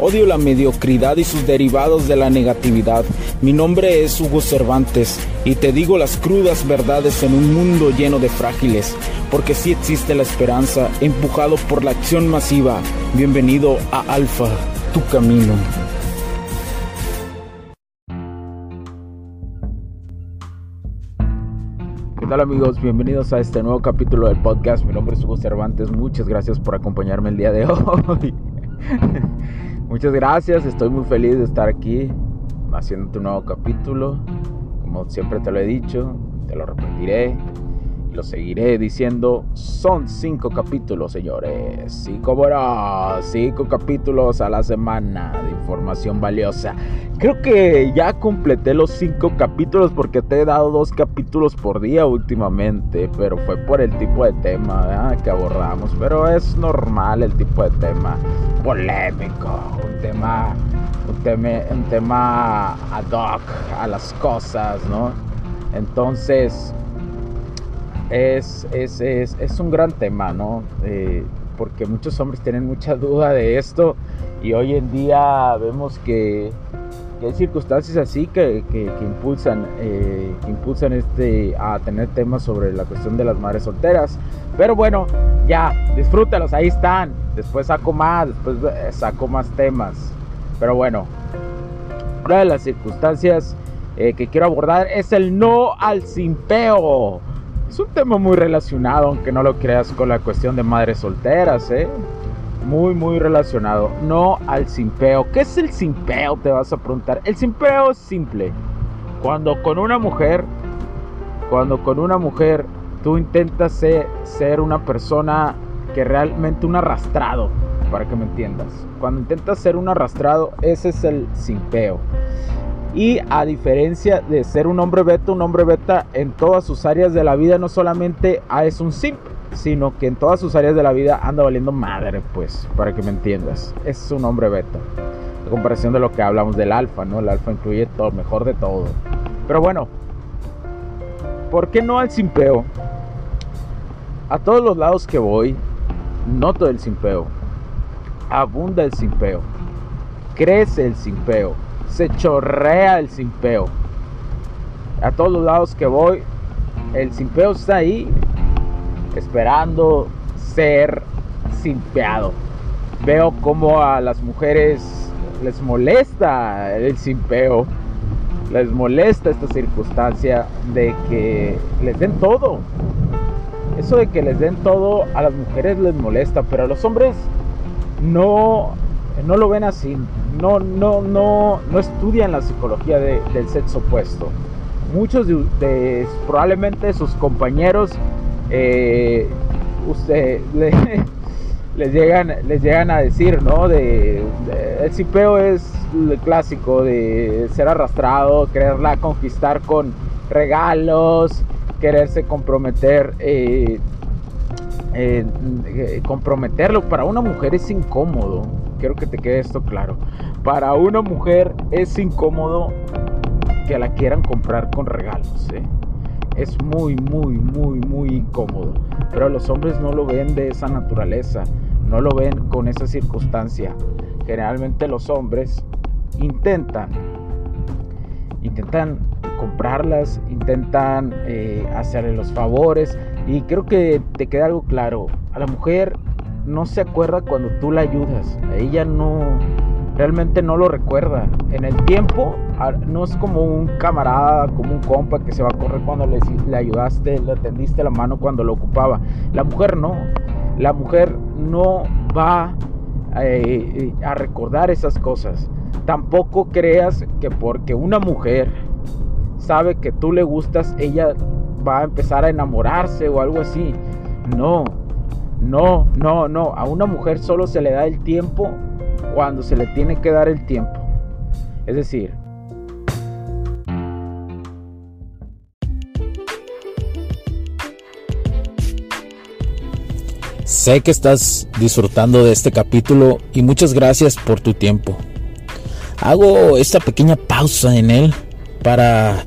Odio la mediocridad y sus derivados de la negatividad. Mi nombre es Hugo Cervantes y te digo las crudas verdades en un mundo lleno de frágiles, porque sí existe la esperanza, empujado por la acción masiva. Bienvenido a Alfa, tu camino. ¿Qué tal amigos? Bienvenidos a este nuevo capítulo del podcast. Mi nombre es Hugo Cervantes. Muchas gracias por acompañarme el día de hoy. Muchas gracias, estoy muy feliz de estar aquí haciendo tu nuevo capítulo. Como siempre te lo he dicho, te lo repetiré seguiré diciendo. Son cinco capítulos, señores. Cinco, bueno, cinco capítulos a la semana de información valiosa. Creo que ya completé los cinco capítulos porque te he dado dos capítulos por día últimamente, pero fue por el tipo de tema que abordamos. Pero es normal el tipo de tema polémico, un tema, un tema, un tema ad hoc a las cosas, ¿no? Entonces, es, es, es, un gran tema, ¿no? Eh, porque muchos hombres tienen mucha duda de esto y hoy en día vemos que, hay circunstancias así que, que, impulsan, eh, impulsan este, a tener temas sobre la cuestión de las madres solteras. Pero bueno, ya, disfrútalos, ahí están. Después saco más, después eh, saco más temas. Pero bueno, una de las circunstancias que quiero abordar es el no al simpeo. Es un tema muy relacionado, aunque no lo creas, con la cuestión de madres solteras, ¿eh? Muy, muy relacionado. No al simpeo. ¿Qué es el simpeo? Te vas a preguntar. El simpeo es simple. Cuando con una mujer, cuando con una mujer tú intentas ser, una persona que realmente un arrastrado, para que me entiendas. Cuando intentas ser un arrastrado, ese es el simpeo. Y a diferencia de ser un hombre beta, un hombre beta en todas sus áreas de la vida no solamente es un simp, sino que en todas sus áreas de la vida anda valiendo madre, pues, para que me entiendas. Es un hombre beta. En comparación de lo que hablamos del alfa, ¿no? El alfa incluye todo, mejor de todo. Pero bueno, ¿por qué no al simpeo? A todos los lados que voy, noto el simpeo. Abunda el simpeo. Crece el simpeo. Se chorrea el simpeo. A todos los lados que voy, el simpeo está ahí esperando ser simpeado. Veo como a las mujeres les molesta el simpeo. Les molesta esta circunstancia de que les den todo. Eso de que les den todo a las mujeres les molesta, pero a los hombres no, no lo ven así. No, no, no, no estudian la psicología de, del sexo opuesto. Muchos de, de probablemente sus compañeros eh, usted le, les llegan les llegan a decir no de, de, el cipeo es el clásico de ser arrastrado quererla conquistar con regalos quererse comprometer eh, eh, comprometerlo para una mujer es incómodo quiero que te quede esto claro para una mujer es incómodo que la quieran comprar con regalos ¿eh? es muy, muy, muy, muy incómodo. Pero los hombres no lo ven de esa naturaleza, no lo ven con esa circunstancia. Generalmente los hombres intentan, intentan comprarlas, intentan eh, hacerle los favores. Y creo que te queda algo claro, a la mujer no se acuerda cuando tú la ayudas, ella no, realmente no lo recuerda. En el tiempo no es como un camarada, como un compa que se va a correr cuando le, le ayudaste, le tendiste la mano cuando lo ocupaba. La mujer no. La mujer no va eh, a recordar esas cosas. Tampoco creas que porque una mujer sabe que tú le gustas, ella va a empezar a enamorarse o algo así. No, no, no, no. A una mujer solo se le da el tiempo cuando se le tiene que dar el tiempo. Es decir, Sé que estás disfrutando de este capítulo y muchas gracias por tu tiempo. Hago esta pequeña pausa en él para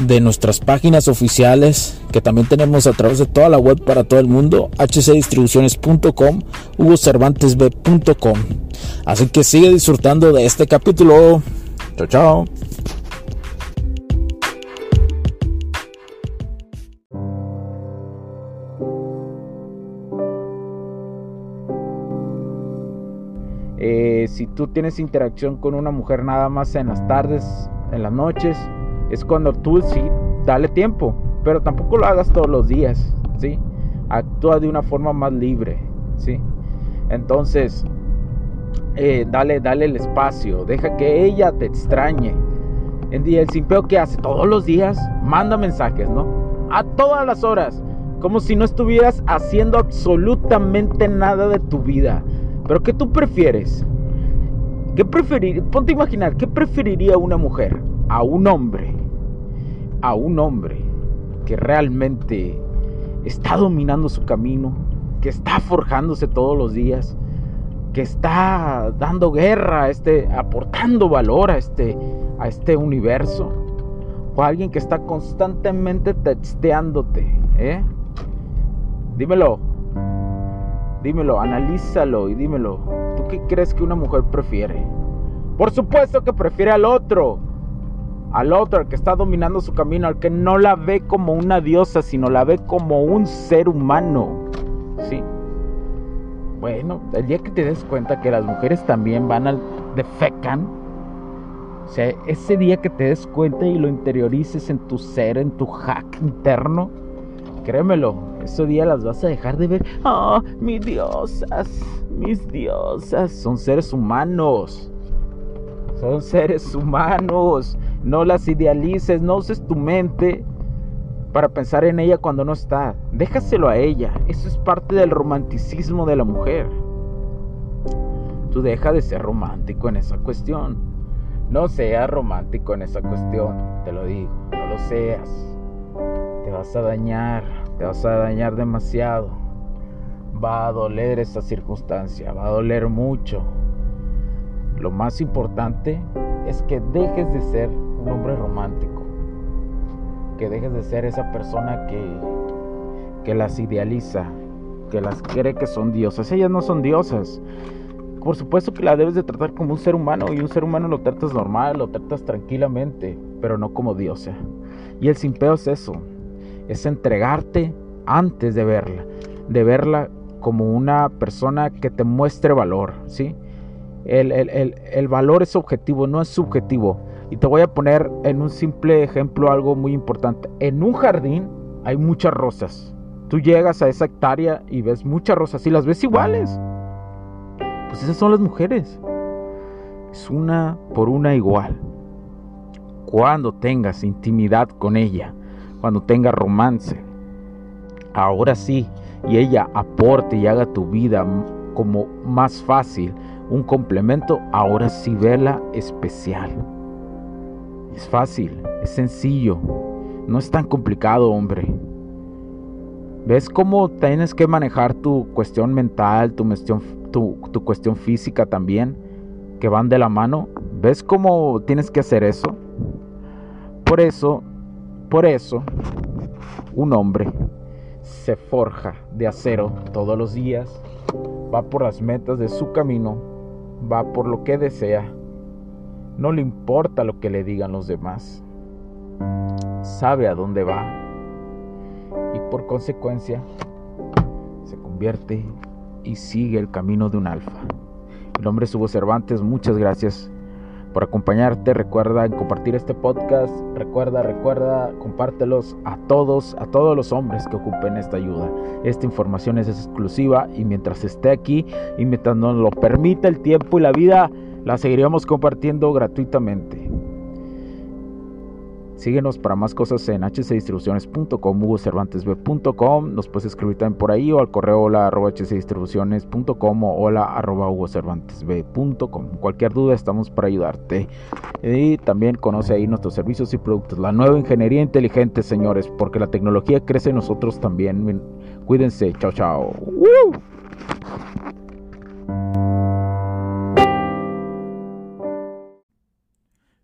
de nuestras páginas oficiales que también tenemos a través de toda la web para todo el mundo, hcdistribuciones.com, hugocervantesb.com. Así que sigue disfrutando de este capítulo. Chao, chao. Eh, si tú tienes interacción con una mujer nada más en las tardes, en las noches, es cuando tú sí, dale tiempo, pero tampoco lo hagas todos los días, ¿sí? Actúa de una forma más libre, ¿sí? Entonces, eh, dale, dale el espacio, deja que ella te extrañe. El simpeo que hace todos los días, manda mensajes, ¿no? A todas las horas, como si no estuvieras haciendo absolutamente nada de tu vida. Pero ¿qué tú prefieres? ¿Qué preferir? Ponte a imaginar, ¿qué preferiría una mujer? A un hombre a un hombre que realmente está dominando su camino, que está forjándose todos los días, que está dando guerra, este, aportando valor a este, a este universo, o alguien que está constantemente texteándote, ¿eh? Dímelo, dímelo, analízalo y dímelo. ¿Tú qué crees que una mujer prefiere? Por supuesto que prefiere al otro al otro, que está dominando su camino, al que no la ve como una diosa, sino la ve como un ser humano. ¿Sí? Bueno, el día que te des cuenta que las mujeres también van al defecan, o sea, ese día que te des cuenta y lo interiorices en tu ser, en tu hack interno, créemelo, ese día las vas a dejar de ver. Ah, mis diosas, mis diosas, son seres humanos. Son seres humanos. No las idealices, no uses tu mente para pensar en ella cuando no está. Déjaselo a ella. Eso es parte del romanticismo de la mujer. Tú deja de ser romántico en esa cuestión. No seas romántico en esa cuestión, te lo digo. No lo seas. Te vas a dañar, te vas a dañar demasiado. Va a doler esa circunstancia, va a doler mucho. Lo más importante es que dejes de ser un hombre romántico. Que dejes de ser esa persona que, que las idealiza, que las cree que son diosas. Ellas no son diosas. Por supuesto que la debes de tratar como un ser humano y un ser humano lo tratas normal, lo tratas tranquilamente, pero no como diosa. Y el simpeo es eso, es entregarte antes de verla, de verla como una persona que te muestre valor, ¿sí? El, el, el valor es objetivo, no es subjetivo. Y te voy a poner en un simple ejemplo algo muy importante. En un jardín hay muchas rosas. Tú llegas a esa hectárea y ves muchas rosas y las ves iguales. Pues esas son las mujeres. Es una por una igual. Cuando tengas intimidad con ella, cuando tengas romance, ahora sí, y ella aporte y haga tu vida como más fácil, un complemento, ahora sí vela especial. Es fácil, es sencillo, no es tan complicado, hombre. ¿Ves cómo tienes que manejar tu cuestión mental, tu cuestión, física también, que van de la mano? ¿Ves cómo tienes que hacer eso? Por eso, por eso, un hombre se forja de acero todos los días, va por las metas de su camino, va por lo que desea no le importa lo que le digan los demás. Sabe a dónde va. Y por consecuencia se convierte y sigue el camino de un alfa. Mi nombre es Hugo Cervantes. Muchas gracias por acompañarte. Recuerda compartir este podcast. Recuerda, recuerda, compártelos a todos, a todos los hombres que ocupen esta ayuda. Esta información es exclusiva y mientras esté aquí y mientras nos lo permita el tiempo y la vida, la seguiríamos compartiendo gratuitamente. Síguenos para más cosas en hcdistribuciones.com, hugocervantesb.com. Nos puedes escribir también por ahí o al correo hola arroba hcdistribuciones.com o hola arroba hugocervantesb.com. Cualquier duda estamos para ayudarte. Y también conoce ahí nuestros servicios y productos. La nueva ingeniería inteligente, señores, porque la tecnología crece en nosotros también. Cuídense. Chao, chao.